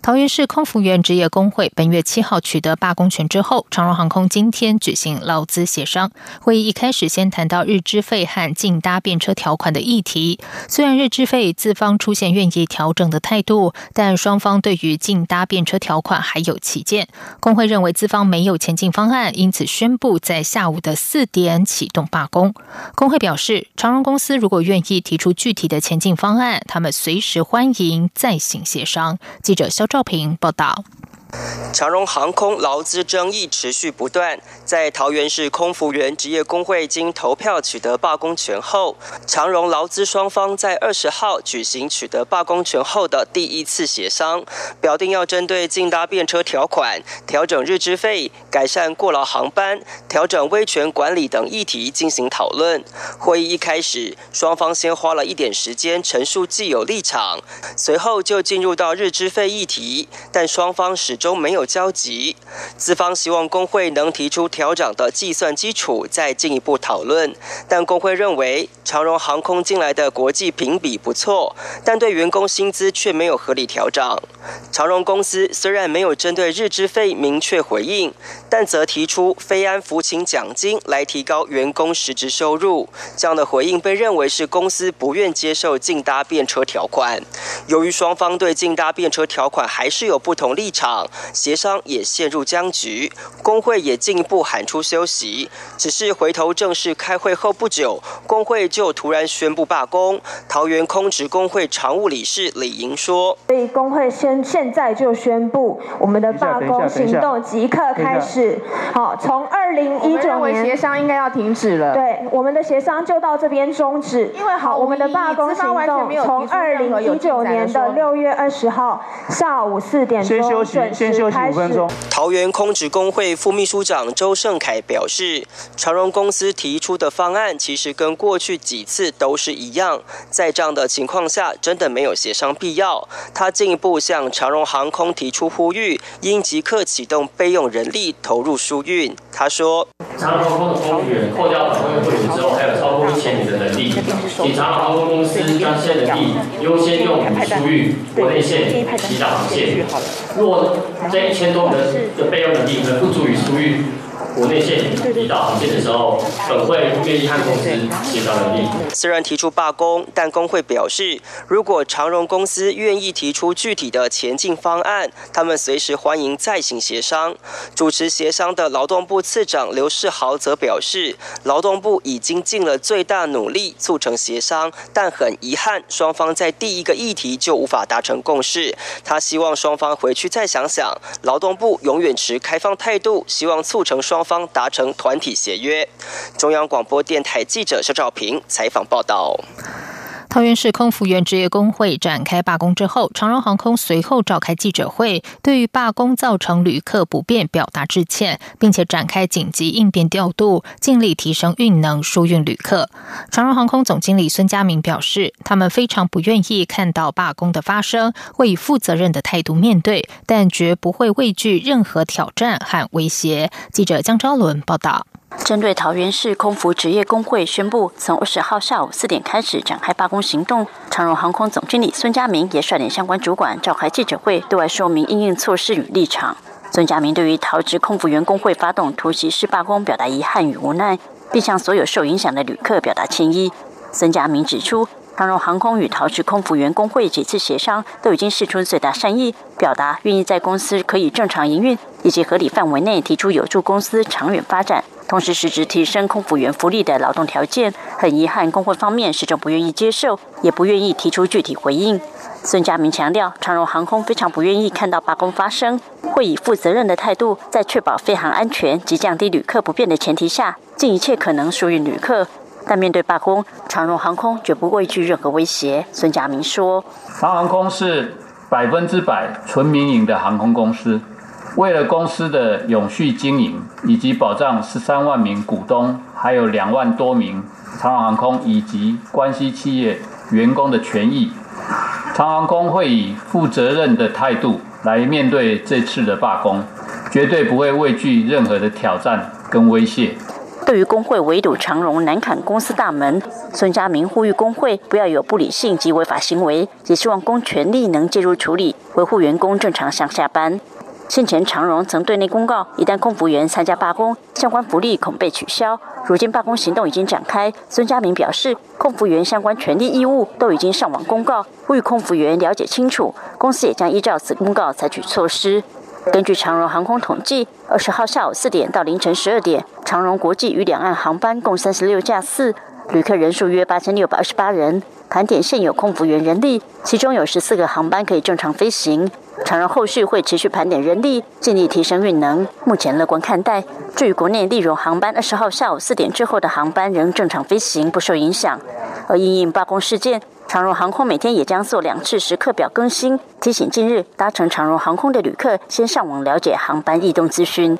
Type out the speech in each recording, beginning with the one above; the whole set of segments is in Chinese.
桃园市空服员职业工会本月七号取得罢工权之后，长荣航空今天举行劳资协商会议。一开始先谈到日资费和竞搭便车条款的议题。虽然日资费资方出现愿意调整的态度，但双方对于竞搭便车条款还有起见。工会认为资方没有前进方案，因此宣布在下午的四点启动罢工。工会表示，长荣公司如果愿意提出具体的前进方案，他们随时欢迎再行协商。记者肖。赵平报道。长荣航空劳资争议持续不断，在桃园市空服员职业工会经投票取得罢工权后，长荣劳资双方在二十号举行取得罢工权后的第一次协商，表定要针对竞搭便车条款、调整日资费、改善过劳航班、调整威权管理等议题进行讨论。会议一开始，双方先花了一点时间陈述既有立场，随后就进入到日资费议题，但双方始中没有交集，资方希望工会能提出调整的计算基础，再进一步讨论。但工会认为，长荣航空进来的国际评比不错，但对员工薪资却没有合理调整。长荣公司虽然没有针对日资费明确回应，但则提出非安服勤奖金来提高员工实质收入。这样的回应被认为是公司不愿接受竞搭便车条款。由于双方对竞搭便车条款还是有不同立场。协商也陷入僵局，工会也进一步喊出休息。只是回头正式开会后不久，工会就突然宣布罢工。桃园空职工会常务理事李莹说：“所以工会先现在就宣布，我们的罢工行动即刻开始。好，从二零一九年协商应该要停止了。对，我们的协商就到这边终止。因为好，我们的罢工行动从二零一九年的六月二十号下午四点钟准。”先休息五分钟。桃园空职工会副秘书长周胜凯表示，长荣公司提出的方案其实跟过去几次都是一样，在这样的情况下，真的没有协商必要。他进一步向长荣航空提出呼吁，应即刻启动备用人力投入输运。他说：长荣航空的空员扣掉访问会员之后，还有超过一千名的能力，请长荣航空公司将这些能力优先用于输运国内线、其他航线。若这一千多人的备用能力，可能不足以输运。国内线离岛航线的时候，本会不愿意和公司协商能力。虽然提出罢工，但工会表示，如果长荣公司愿意提出具体的前进方案，他们随时欢迎再行协商。主持协商的劳动部次长刘世豪则表示，劳动部已经尽了最大努力促成协商，但很遗憾，双方在第一个议题就无法达成共识。他希望双方回去再想想，劳动部永远持开放态度，希望促成双。方达成团体协约。中央广播电台记者肖兆平采访报道。桃园市空服员职业工会展开罢工之后，长荣航空随后召开记者会，对于罢工造成旅客不便表达致歉，并且展开紧急应变调度，尽力提升运能，疏运旅客。长荣航空总经理孙家明表示，他们非常不愿意看到罢工的发生，会以负责任的态度面对，但绝不会畏惧任何挑战和威胁。记者江昭伦报道。针对桃园市空服职业工会宣布，从二十号下午四点开始展开罢工行动，长荣航空总经理孙家明也率领相关主管召开记者会，对外说明应应措施与立场。孙家明对于桃职空服员工会发动突袭式罢工表达遗憾与无奈，并向所有受影响的旅客表达歉意。孙家明指出，长荣航空与桃职空服员工会几次协商都已经试出最大善意，表达愿意在公司可以正常营运以及合理范围内提出有助公司长远发展。同时，实质提升空服员福利的劳动条件，很遗憾，工会方面始终不愿意接受，也不愿意提出具体回应。孙家明强调，长荣航空非常不愿意看到罢工发生，会以负责任的态度，在确保飞航安全及降低旅客不便的前提下，尽一切可能疏运旅客。但面对罢工，长荣航空绝不畏惧任何威胁。孙家明说：“长航空是百分之百纯民营的航空公司。”为了公司的永续经营，以及保障十三万名股东，还有两万多名长荣航空以及关系企业员工的权益。长航空会以负责任的态度来面对这次的罢工，绝对不会畏惧任何的挑战跟威胁。对于工会围堵长荣南坎公司大门，孙家明呼吁工会不要有不理性及违法行为，也希望公权力能介入处理，维护员工正常上下班。先前长荣曾对内公告，一旦空服员参加罢工，相关福利恐被取消。如今罢工行动已经展开，孙家明表示，空服员相关权利义务都已经上网公告，呼吁空服员了解清楚。公司也将依照此公告采取措施。根据长荣航空统计，二十号下午四点到凌晨十二点，长荣国际与两岸航班共三十六架次，旅客人数约八千六百二十八人。盘点现有空服员人力，其中有十四个航班可以正常飞行。长荣后续会持续盘点人力，尽力提升运能。目前乐观看待。至于国内例如航班，二十号下午四点之后的航班仍正常飞行，不受影响。而因应罢工事件，长荣航空每天也将做两次时刻表更新，提醒近日搭乘长荣航空的旅客先上网了解航班异动资讯。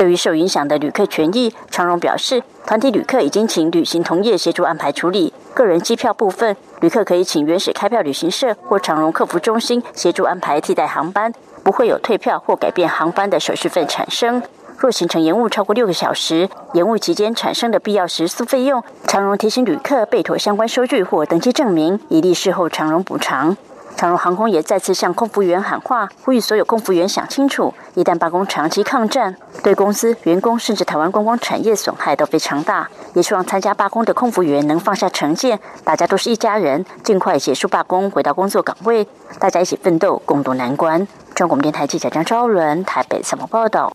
对于受影响的旅客权益，长荣表示，团体旅客已经请旅行同业协助安排处理。个人机票部分，旅客可以请原始开票旅行社或长荣客服中心协助安排替代航班，不会有退票或改变航班的手续费产生。若行程延误超过六个小时，延误期间产生的必要食宿费用，长荣提醒旅客备妥相关收据或登记证明，以利事后长荣补偿。长荣航空也再次向空服员喊话，呼吁所有空服员想清楚：一旦罢工长期抗战，对公司、员工甚至台湾观光产业损害都非常大。也希望参加罢工的空服员能放下成见，大家都是一家人，尽快结束罢工，回到工作岗位，大家一起奋斗，共度难关。中国电台记者张昭伦台北采访报道。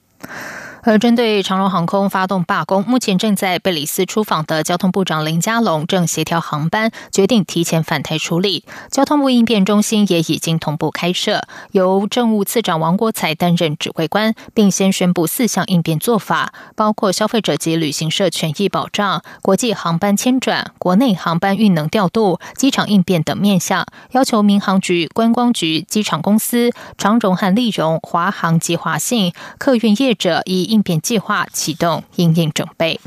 而针对长荣航空发动罢工，目前正在贝里斯出访的交通部长林佳龙正协调航班，决定提前返台处理。交通部应变中心也已经同步开设，由政务次长王国才担任指挥官，并先宣布四项应变做法，包括消费者及旅行社权益保障、国际航班迁转、国内航班运能调度、机场应变等面向，要求民航局、观光局、机场公司、长荣和利荣、华航及华信客运业者以应变计划启动应应准备。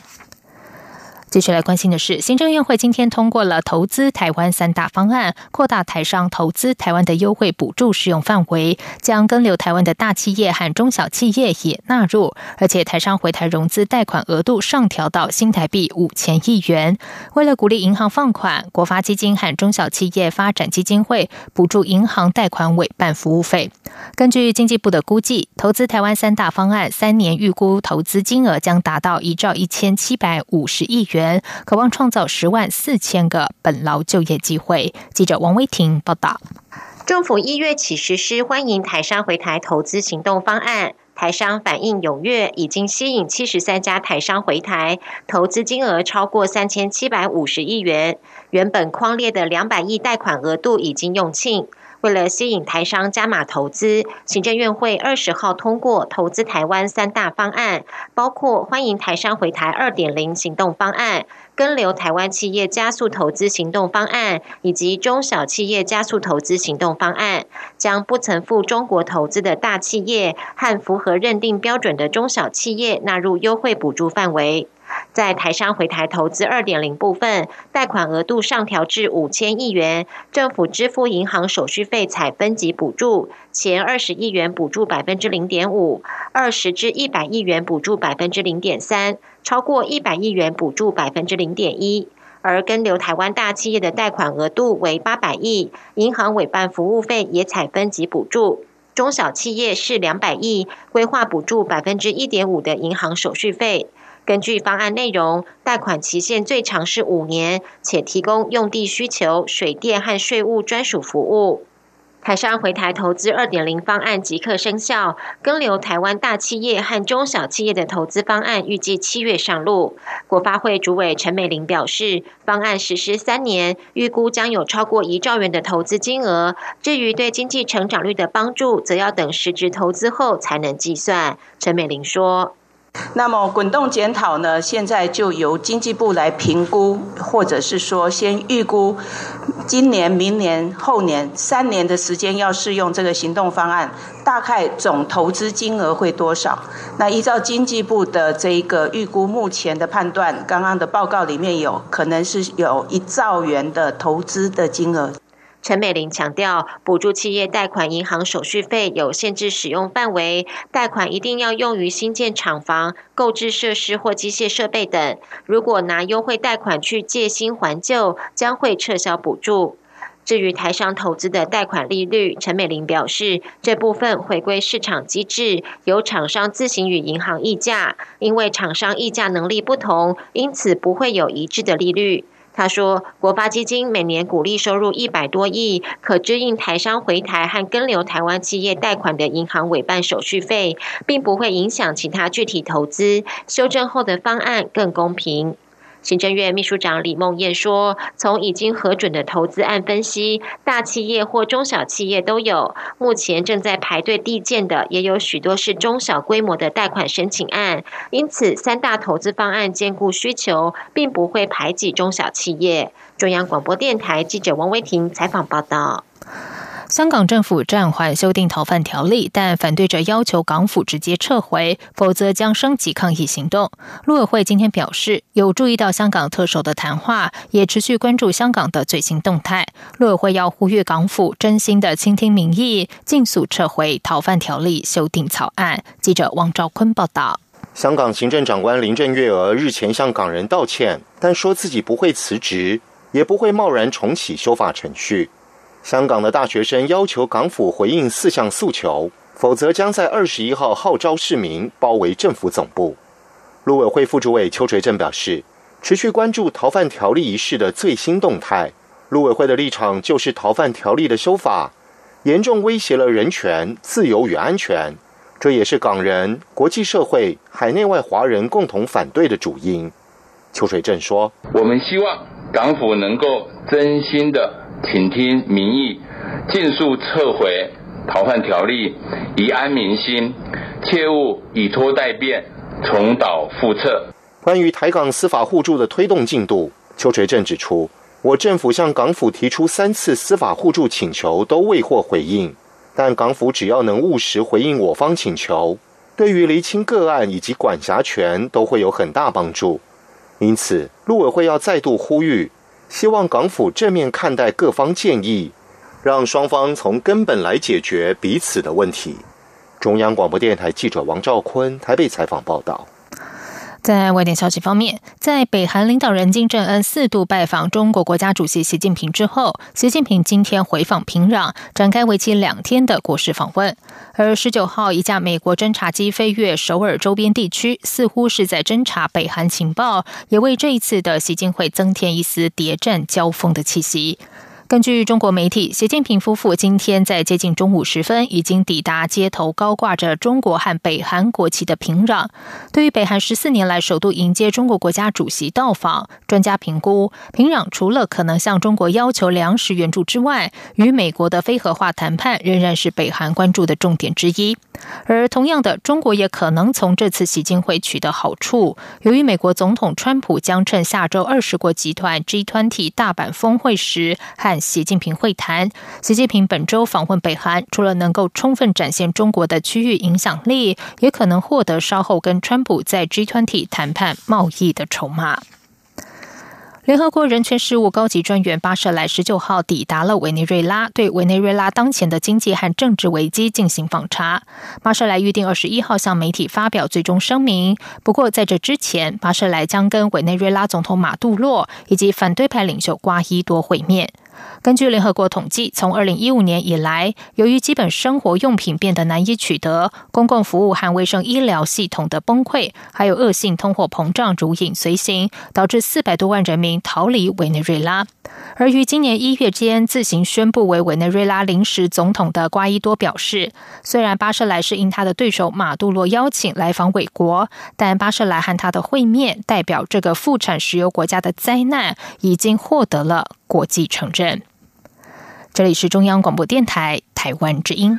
继续来关心的是，行政院会今天通过了投资台湾三大方案，扩大台商投资台湾的优惠补助适用范围，将跟留台湾的大企业和中小企业也纳入，而且台商回台融资贷款额度上调到新台币五千亿元。为了鼓励银行放款，国发基金和中小企业发展基金会补助银行贷款委办服务费。根据经济部的估计，投资台湾三大方案三年预估投资金额将达到一兆一千七百五十亿元。元，渴望创造十万四千个本劳就业机会。记者王威婷报道。政府一月起实施欢迎台商回台投资行动方案，台商反应踊跃，已经吸引七十三家台商回台，投资金额超过三千七百五十亿元。原本框列的两百亿贷款额度已经用罄。为了吸引台商加码投资，行政院会二十号通过投资台湾三大方案，包括欢迎台商回台二点零行动方案、跟留台湾企业加速投资行动方案以及中小企业加速投资行动方案，将不曾赴中国投资的大企业和符合认定标准的中小企业纳入优惠补助范围。在台商回台投资二点零部分，贷款额度上调至五千亿元，政府支付银行手续费采分级补助，前二十亿元补助百分之零点五，二十至一百亿元补助百分之零点三，超过一百亿元补助百分之零点一。而跟留台湾大企业的贷款额度为八百亿，银行委办服务费也采分级补助，中小企业是两百亿，规划补助百分之一点五的银行手续费。根据方案内容，贷款期限最长是五年，且提供用地需求、水电和税务专属服务。台商回台投资二点零方案即刻生效，跟留台湾大企业和中小企业的投资方案预计七月上路。国发会主委陈美玲表示，方案实施三年，预估将有超过一兆元的投资金额。至于对经济成长率的帮助，则要等实质投资后才能计算。陈美玲说。那么滚动检讨呢？现在就由经济部来评估，或者是说先预估今年、明年、后年三年的时间要适用这个行动方案，大概总投资金额会多少？那依照经济部的这一个预估，目前的判断，刚刚的报告里面有可能是有一兆元的投资的金额。陈美玲强调，补助企业贷款银行手续费有限制使用范围，贷款一定要用于新建厂房、购置设施或机械设备等。如果拿优惠贷款去借新还旧，将会撤销补助。至于台商投资的贷款利率，陈美玲表示，这部分回归市场机制，由厂商自行与银行议价，因为厂商议价能力不同，因此不会有一致的利率。他说，国发基金每年鼓励收入一百多亿，可支应台商回台和跟留台湾企业贷款的银行委办手续费，并不会影响其他具体投资。修正后的方案更公平。行政院秘书长李梦燕说：“从已经核准的投资案分析，大企业或中小企业都有。目前正在排队递件的，也有许多是中小规模的贷款申请案。因此，三大投资方案兼顾需求，并不会排挤中小企业。”中央广播电台记者王威婷采访报道。香港政府暂缓修订逃犯条例，但反对者要求港府直接撤回，否则将升级抗议行动。陆委会今天表示，有注意到香港特首的谈话，也持续关注香港的最新动态。陆委会要呼吁港府真心的倾听民意，尽速撤回逃犯条例修订草案。记者王兆坤报道。香港行政长官林郑月娥日前向港人道歉，但说自己不会辞职，也不会贸然重启修法程序。香港的大学生要求港府回应四项诉求，否则将在二十一号号召市民包围政府总部。陆委会副主委邱垂正表示，持续关注逃犯条例一事的最新动态。陆委会的立场就是逃犯条例的修法严重威胁了人权、自由与安全，这也是港人、国际社会、海内外华人共同反对的主因。邱垂正说：“我们希望港府能够真心的。”请听民意，尽速撤回逃犯条例，以安民心，切勿以拖代变，重蹈覆辙。关于台港司法互助的推动进度，邱垂正指出，我政府向港府提出三次司法互助请求，都未获回应。但港府只要能务实回应我方请求，对于厘清个案以及管辖权都会有很大帮助。因此，陆委会要再度呼吁。希望港府正面看待各方建议，让双方从根本来解决彼此的问题。中央广播电台记者王兆坤台北采访报道。在外电消息方面，在北韩领导人金正恩四度拜访中国国家主席习近平之后，习近平今天回访平壤，展开为期两天的国事访问。而十九号，一架美国侦察机飞越首尔周边地区，似乎是在侦察北韩情报，也为这一次的习近会增添一丝谍战交锋的气息。根据中国媒体，习近平夫妇今天在接近中午时分已经抵达街头高挂着中国和北韩国旗的平壤。对于北韩十四年来首度迎接中国国家主席到访，专家评估，平壤除了可能向中国要求粮食援助之外，与美国的非核化谈判仍然是北韩关注的重点之一。而同样的，中国也可能从这次习近会取得好处。由于美国总统川普将趁下周二十国集团 G20 大阪峰会时和习近平会谈，习近平本周访问北韩，除了能够充分展现中国的区域影响力，也可能获得稍后跟川普在 G20 谈判贸易的筹码。联合国人权事务高级专员巴舍莱十九号抵达了委内瑞拉，对委内瑞拉当前的经济和政治危机进行访查。巴舍莱预定二十一号向媒体发表最终声明，不过在这之前，巴舍莱将跟委内瑞拉总统马杜洛以及反对派领袖瓜伊多会面。根据联合国统计，从二零一五年以来，由于基本生活用品变得难以取得，公共服务和卫生医疗系统的崩溃，还有恶性通货膨胀如影随形，导致四百多万人民逃离委内瑞拉。而于今年一月间自行宣布为委内瑞拉临时总统的瓜伊多表示，虽然巴舍莱是因他的对手马杜罗邀请来访伟国，但巴舍莱和他的会面代表这个副产石油国家的灾难已经获得了国际城镇。这里是中央广播电台台湾之音。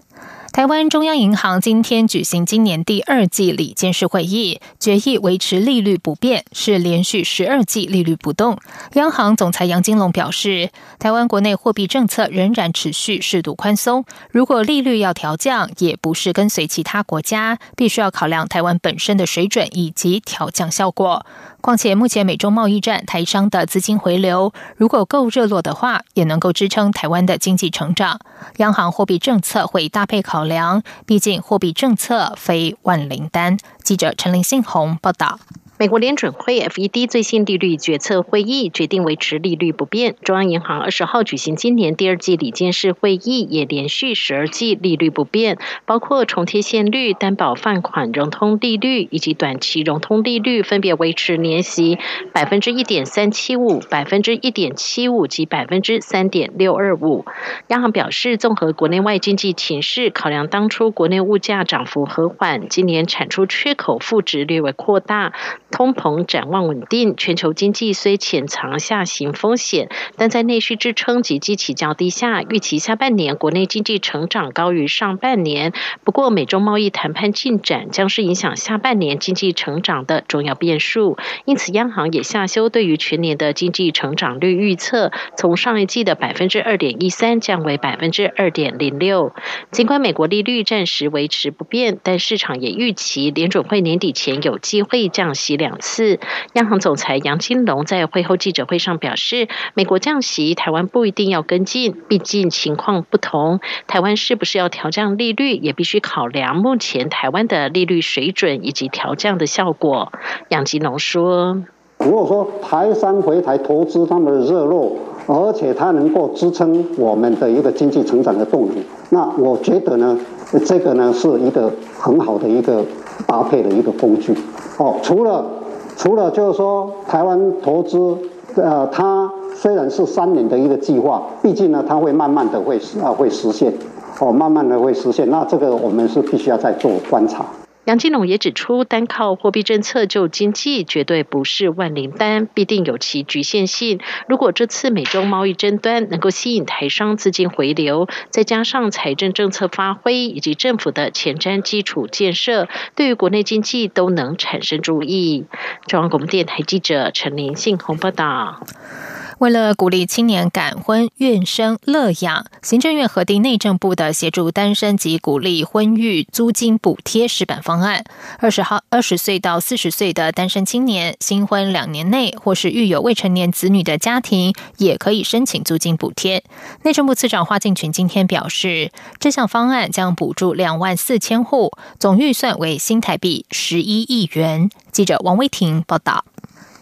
台湾中央银行今天举行今年第二季理监事会议，决议维持利率不变，是连续十二季利率不动。央行总裁杨金龙表示，台湾国内货币政策仍然持续适度宽松，如果利率要调降，也不是跟随其他国家，必须要考量台湾本身的水准以及调降效果。况且，目前美中贸易战，台商的资金回流如果够热络的话，也能够支撑台湾的经济成长。央行货币政策会搭配考量，毕竟货币政策非万灵丹。记者陈林信宏报道。美国联准会 （FED） 最新利率决策会议决定维持利率不变。中央银行二十号举行今年第二季理监事会议，也连续十二季利率不变，包括重贴现率、担保放款融通利率以及短期融通利率，分别维持年息百分之一点三七五、百分之一点七五及百分之三点六二五。央行表示，综合国内外经济情势，考量当初国内物价涨幅和缓，今年产出缺口负值略微扩大。通膨展望稳定，全球经济虽潜藏下行风险，但在内需支撑及基期较低下，预期下半年国内经济成长高于上半年。不过，美中贸易谈判进展将是影响下半年经济成长的重要变数，因此央行也下修对于全年的经济成长率预测，从上一季的百分之二点一三降为百分之二点零六。尽管美国利率暂时维持不变，但市场也预期联准会年底前有机会降息。两次，央行总裁杨金龙在会后记者会上表示，美国降息，台湾不一定要跟进，毕竟情况不同。台湾是不是要调降利率，也必须考量目前台湾的利率水准以及调降的效果。杨金龙说：“如果说台商回台投资他们的热络，而且它能够支撑我们的一个经济成长的动力，那我觉得呢，这个呢是一个很好的一个搭配的一个工具。”哦，除了除了就是说台湾投资，呃，它虽然是三年的一个计划，毕竟呢，它会慢慢的会啊会实现，哦，慢慢的会实现。那这个我们是必须要再做观察。杨金龙也指出，单靠货币政策救经济绝对不是万灵丹，必定有其局限性。如果这次美中贸易争端能够吸引台商资金回流，再加上财政政策发挥以及政府的前瞻基础建设，对于国内经济都能产生注意。中央广播电台记者陈林信鸿报道。为了鼓励青年感婚、愿生、乐养，行政院核定内政部的协助单身及鼓励婚育租金补贴试办方案。二十号二十岁到四十岁的单身青年，新婚两年内或是育有未成年子女的家庭，也可以申请租金补贴。内政部次长花敬群今天表示，这项方案将补助两万四千户，总预算为新台币十一亿元。记者王威婷报道。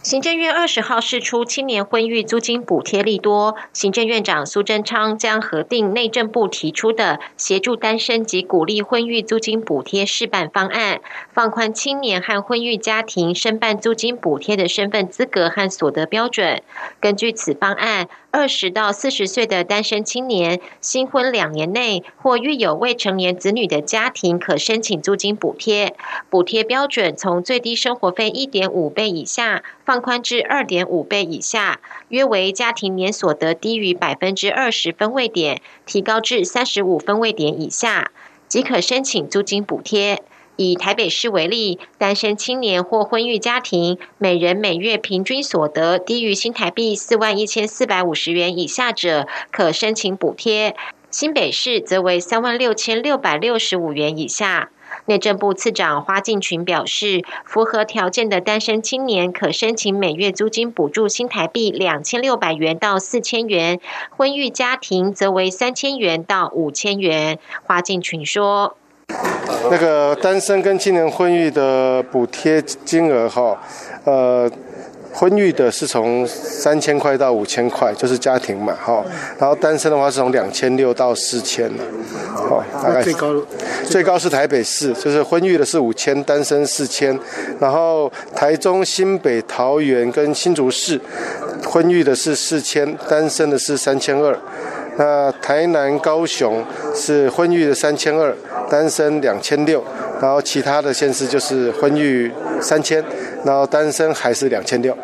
行政院二十号释出青年婚育租金补贴利多，行政院长苏贞昌将核定内政部提出的协助单身及鼓励婚育租金补贴试办方案，放宽青年和婚育家庭申办租金补贴的身份资格和所得标准。根据此方案。二十到四十岁的单身青年，新婚两年内或育有未成年子女的家庭，可申请租金补贴。补贴标准从最低生活费一点五倍以下，放宽至二点五倍以下，约为家庭年所得低于百分之二十分位点，提高至三十五分位点以下，即可申请租金补贴。以台北市为例，单身青年或婚育家庭，每人每月平均所得低于新台币四万一千四百五十元以下者，可申请补贴；新北市则为三万六千六百六十五元以下。内政部次长花敬群表示，符合条件的单身青年可申请每月租金补助新台币两千六百元到四千元，婚育家庭则为三千元到五千元。花敬群说。那个单身跟青年婚育的补贴金额哈，呃，婚育的是从三千块到五千块，就是家庭嘛哈，然后单身的话是从两千六到四千了，哦，大概最高最高是台北市，就是婚育的是五千，单身四千，然后台中、新北、桃园跟新竹市婚育的是四千，单身的是三千二。那台南、高雄是婚育的三千二，单身两千六，然后其他的县市就是婚育三千，然后单身还是两千六。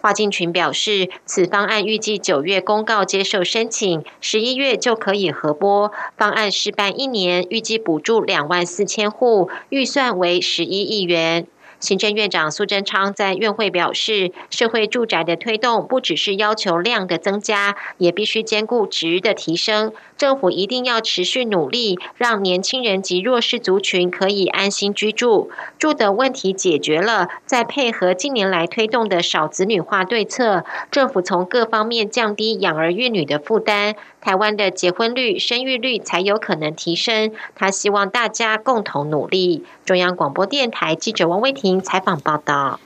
华进群表示，此方案预计九月公告接受申请，十一月就可以核拨。方案试办一年，预计补助两万四千户，预算为十一亿元。行政院长苏贞昌在院会表示，社会住宅的推动不只是要求量的增加，也必须兼顾值的提升。政府一定要持续努力，让年轻人及弱势族群可以安心居住。住的问题解决了，再配合近年来推动的少子女化对策，政府从各方面降低养儿育女的负担，台湾的结婚率、生育率才有可能提升。他希望大家共同努力。中央广播电台记者王威婷采访报道。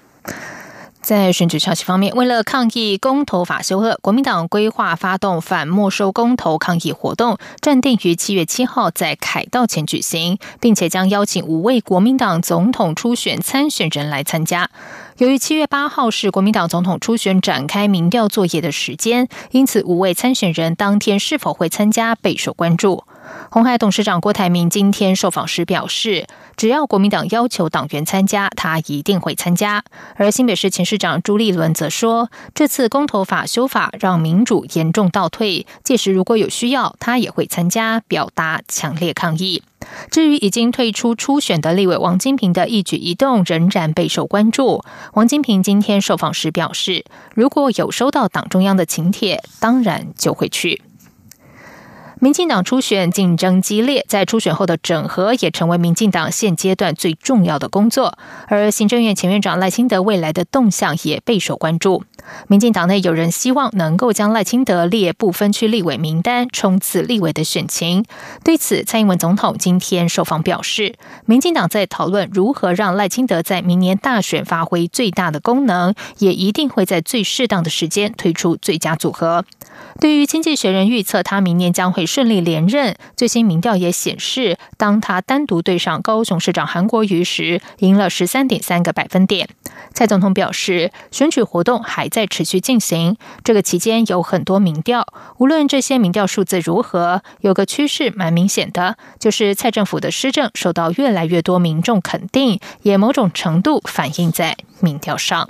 在选举消息方面，为了抗议公投法修恶，国民党规划发动反没收公投抗议活动，暂定于七月七号在凯道前举行，并且将邀请五位国民党总统初选参选人来参加。由于七月八号是国民党总统初选展开民调作业的时间，因此五位参选人当天是否会参加备受关注。红海董事长郭台铭今天受访时表示，只要国民党要求党员参加，他一定会参加。而新北市前市长朱立伦则说，这次公投法修法让民主严重倒退，届时如果有需要，他也会参加，表达强烈抗议。至于已经退出初选的立委王金平的一举一动，仍然备受关注。王金平今天受访时表示，如果有收到党中央的请帖，当然就会去。民进党初选竞争激烈，在初选后的整合也成为民进党现阶段最重要的工作。而行政院前院长赖清德未来的动向也备受关注。民进党内有人希望能够将赖清德列不分区立委名单，冲刺立委的选情。对此，蔡英文总统今天受访表示，民进党在讨论如何让赖清德在明年大选发挥最大的功能，也一定会在最适当的时间推出最佳组合。对于经济学人预测他明年将会顺利连任，最新民调也显示，当他单独对上高雄市长韩国瑜时，赢了十三点三个百分点。蔡总统表示，选举活动还在持续进行，这个期间有很多民调，无论这些民调数字如何，有个趋势蛮明显的，就是蔡政府的施政受到越来越多民众肯定，也某种程度反映在民调上。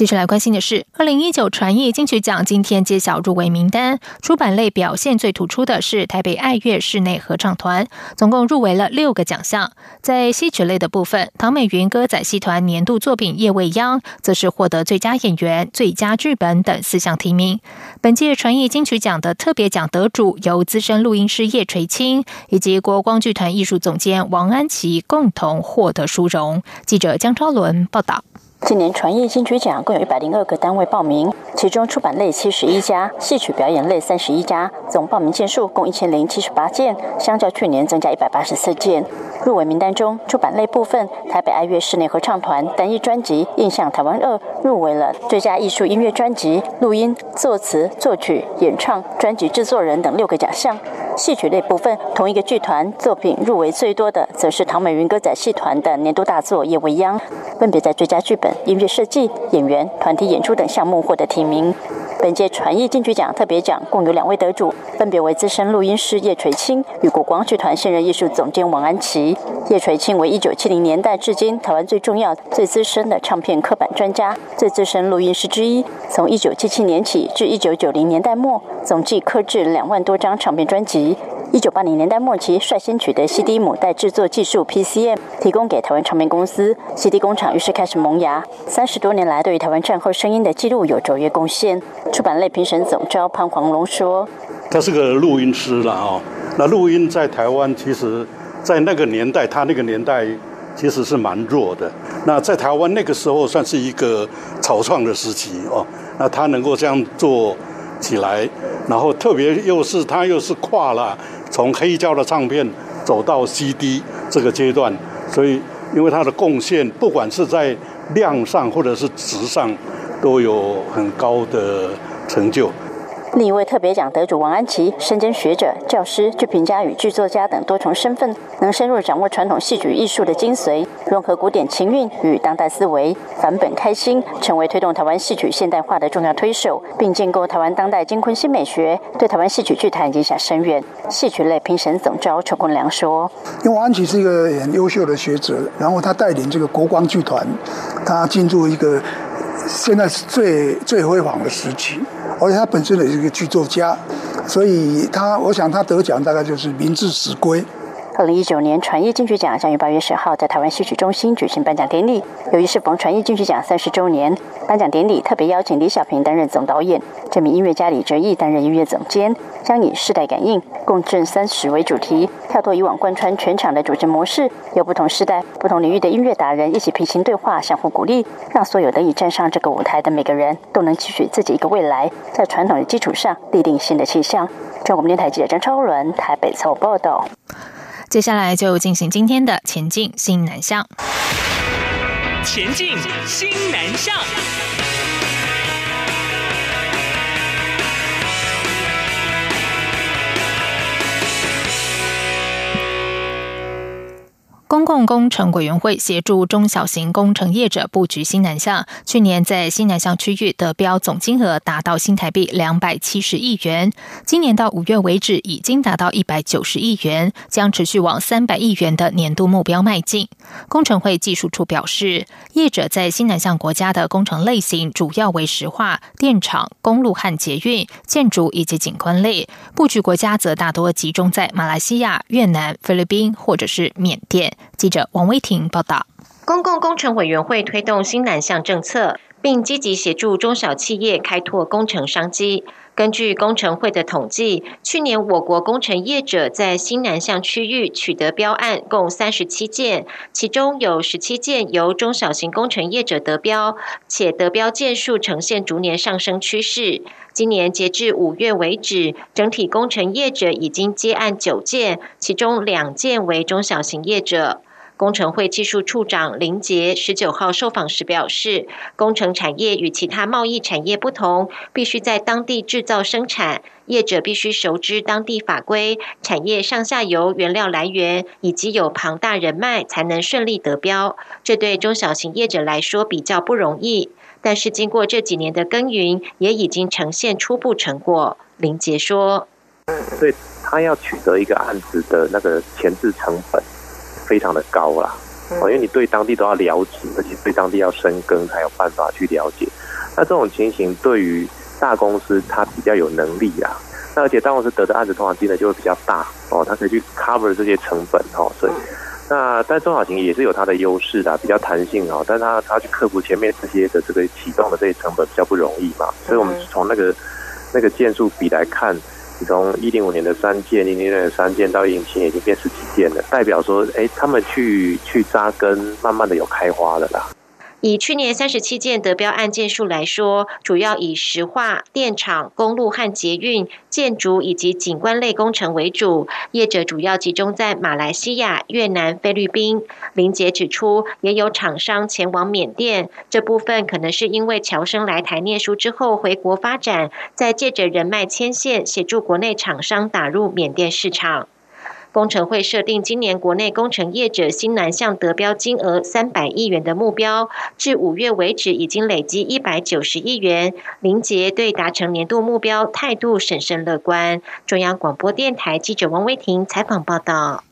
继续来关心的是，二零一九传艺金曲奖今天揭晓入围名单。出版类表现最突出的是台北爱乐室内合唱团，总共入围了六个奖项。在戏曲类的部分，唐美云歌仔戏团年度作品《叶未央》则是获得最佳演员、最佳剧本等四项提名。本届传艺金曲奖的特别奖得主由资深录音师叶垂青以及国光剧团艺术总监王安琪共同获得殊荣。记者江超伦报道。今年传艺金曲奖共有一百零二个单位报名，其中出版类七十一家，戏曲表演类三十一家，总报名件数共一千零七十八件，相较去年增加一百八十四件。入围名单中，出版类部分，台北爱乐室内合唱团单一专辑《印象台湾二》入围了最佳艺术音乐专辑、录音、作词、作曲、演唱、专辑制作人等六个奖项。戏曲类部分，同一个剧团作品入围最多的，则是唐美云歌仔戏团的年度大作《夜未央》，分别在最佳剧本。音乐设计、演员、团体演出等项目获得提名。本届传艺金曲奖特别奖共有两位得主，分别为资深录音师叶垂青与国光剧团现任艺术总监王安琪。叶垂青为一九七零年代至今台湾最重要、最资深的唱片刻板专家、最资深录音师之一。从一九七七年起至一九九零年代末，总计刻制两万多张唱片专辑。一九八零年代末期，率先取得 CD 母带制作技术 PCM，提供给台湾唱片公司，CD 工厂于是开始萌芽。三十多年来，对于台湾战后声音的记录有卓越贡献。出版类评审总召潘黄龙说：“他是个录音师了哦，那录音在台湾，其实，在那个年代，他那个年代其实是蛮弱的。那在台湾那个时候，算是一个草创的时期哦。那他能够这样做起来，然后特别又是他又是跨了。”从黑胶的唱片走到 CD 这个阶段，所以因为它的贡献，不管是在量上或者是值上，都有很高的成就。另一位特别奖得主王安琪，身兼学者、教师、剧评家与剧作家等多重身份，能深入掌握传统戏曲艺术的精髓，融合古典情韵与当代思维，返本开新，成为推动台湾戏曲现代化的重要推手，并建构台湾当代金昆新美学，对台湾戏曲剧坛影响深远。戏曲类评审总召陈坤良说：“因为王安琪是一个很优秀的学者，然后他带领这个国光剧团，他进入一个。”现在是最最辉煌的时期，而且他本身也是一个剧作家，所以他我想他得奖大概就是名至实归。二零一九年传艺金曲奖将于八月十号在台湾戏曲中心举行颁奖典礼。由于是逢传艺金曲奖三十周年，颁奖典礼特别邀请李小平担任总导演，这名音乐家李哲毅担任音乐总监，将以世代感应、共振三十为主题，跳脱以往贯穿全场的主持模式，由不同时代、不同领域的音乐达人一起平行对话，相互鼓励，让所有得以站上这个舞台的每个人都能期许自己一个未来，在传统的基础上立定新的气象。中国电台记者张超伦台北采报道。接下来就进行今天的前进新南向。前进新南向。公共工程委员会协助中小型工程业者布局新南向，去年在新南向区域得标总金额达到新台币两百七十亿元，今年到五月为止已经达到一百九十亿元，将持续往三百亿元的年度目标迈进。工程会技术处表示，业者在新南向国家的工程类型主要为石化、电厂、公路和捷运、建筑以及景观类，布局国家则大多集中在马来西亚、越南、菲律宾或者是缅甸。记者王威婷报道，公共工程委员会推动新南向政策，并积极协助中小企业开拓工程商机。根据工程会的统计，去年我国工程业者在新南向区域取得标案共三十七件，其中有十七件由中小型工程业者得标，且得标件数呈现逐年上升趋势。今年截至五月为止，整体工程业者已经接案九件，其中两件为中小型业者。工程会技术处长林杰十九号受访时表示，工程产业与其他贸易产业不同，必须在当地制造生产，业者必须熟知当地法规、产业上下游原料来源，以及有庞大人脉，才能顺利得标。这对中小型业者来说比较不容易，但是经过这几年的耕耘，也已经呈现初步成果。林杰说：“所以他要取得一个案子的那个前置成本。”非常的高啦，哦，因为你对当地都要了解，而且对当地要深耕，才有办法去了解。那这种情形对于大公司，它比较有能力啊。那而且大公司得的案子通常金额就会比较大哦，它可以去 cover 这些成本哦。所以，那但中小型也是有它的优势的，比较弹性哦。但它它去克服前面这些的这个启动的这些成本比较不容易嘛。所以我们从那个那个件数比来看。从一零五年的三件，零零年的三件到一零七年已经变十几件了，代表说，哎，他们去去扎根，慢慢的有开花了啦。以去年三十七件得标案件数来说，主要以石化、电厂、公路和捷运、建筑以及景观类工程为主。业者主要集中在马来西亚、越南、菲律宾。林杰指出，也有厂商前往缅甸，这部分可能是因为侨生来台念书之后回国发展，再借着人脉牵线，协助国内厂商打入缅甸市场。工程会设定今年国内工程业者新南向得标金额三百亿元的目标，至五月为止已经累积一百九十亿元。林杰对达成年度目标态度审慎乐观。中央广播电台记者王威婷采访报道。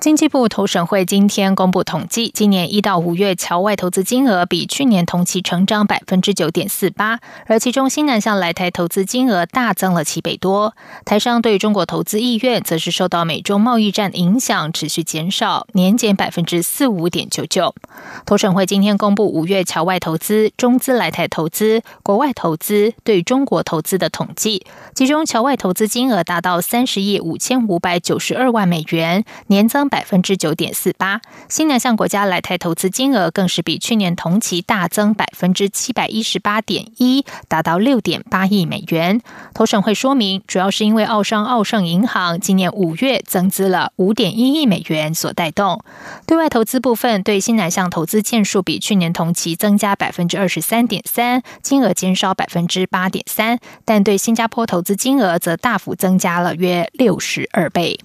经济部投审会今天公布统计，今年一到五月侨外投资金额比去年同期成长百分之九点四八，而其中新南向来台投资金额大增了七倍多。台商对中国投资意愿则是受到美中贸易战影响持续减少，年减百分之四五点九九。投审会今天公布五月侨外投资、中资来台投资、国外投资对中国投资的统计，其中侨外投资金额达到三十亿五千五百九十二万美元，年增。百分之九点四八。新南向国家来台投资金额更是比去年同期大增百分之七百一十八点一，达到六点八亿美元。投审会说明，主要是因为澳商澳盛银行今年五月增资了五点一亿美元所带动。对外投资部分，对新南向投资件数比去年同期增加百分之二十三点三，金额减少百分之八点三，但对新加坡投资金额则大幅增加了约六十二倍。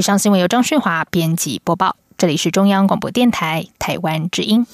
以上新闻由张顺华编辑播报，这里是中央广播电台台湾之音。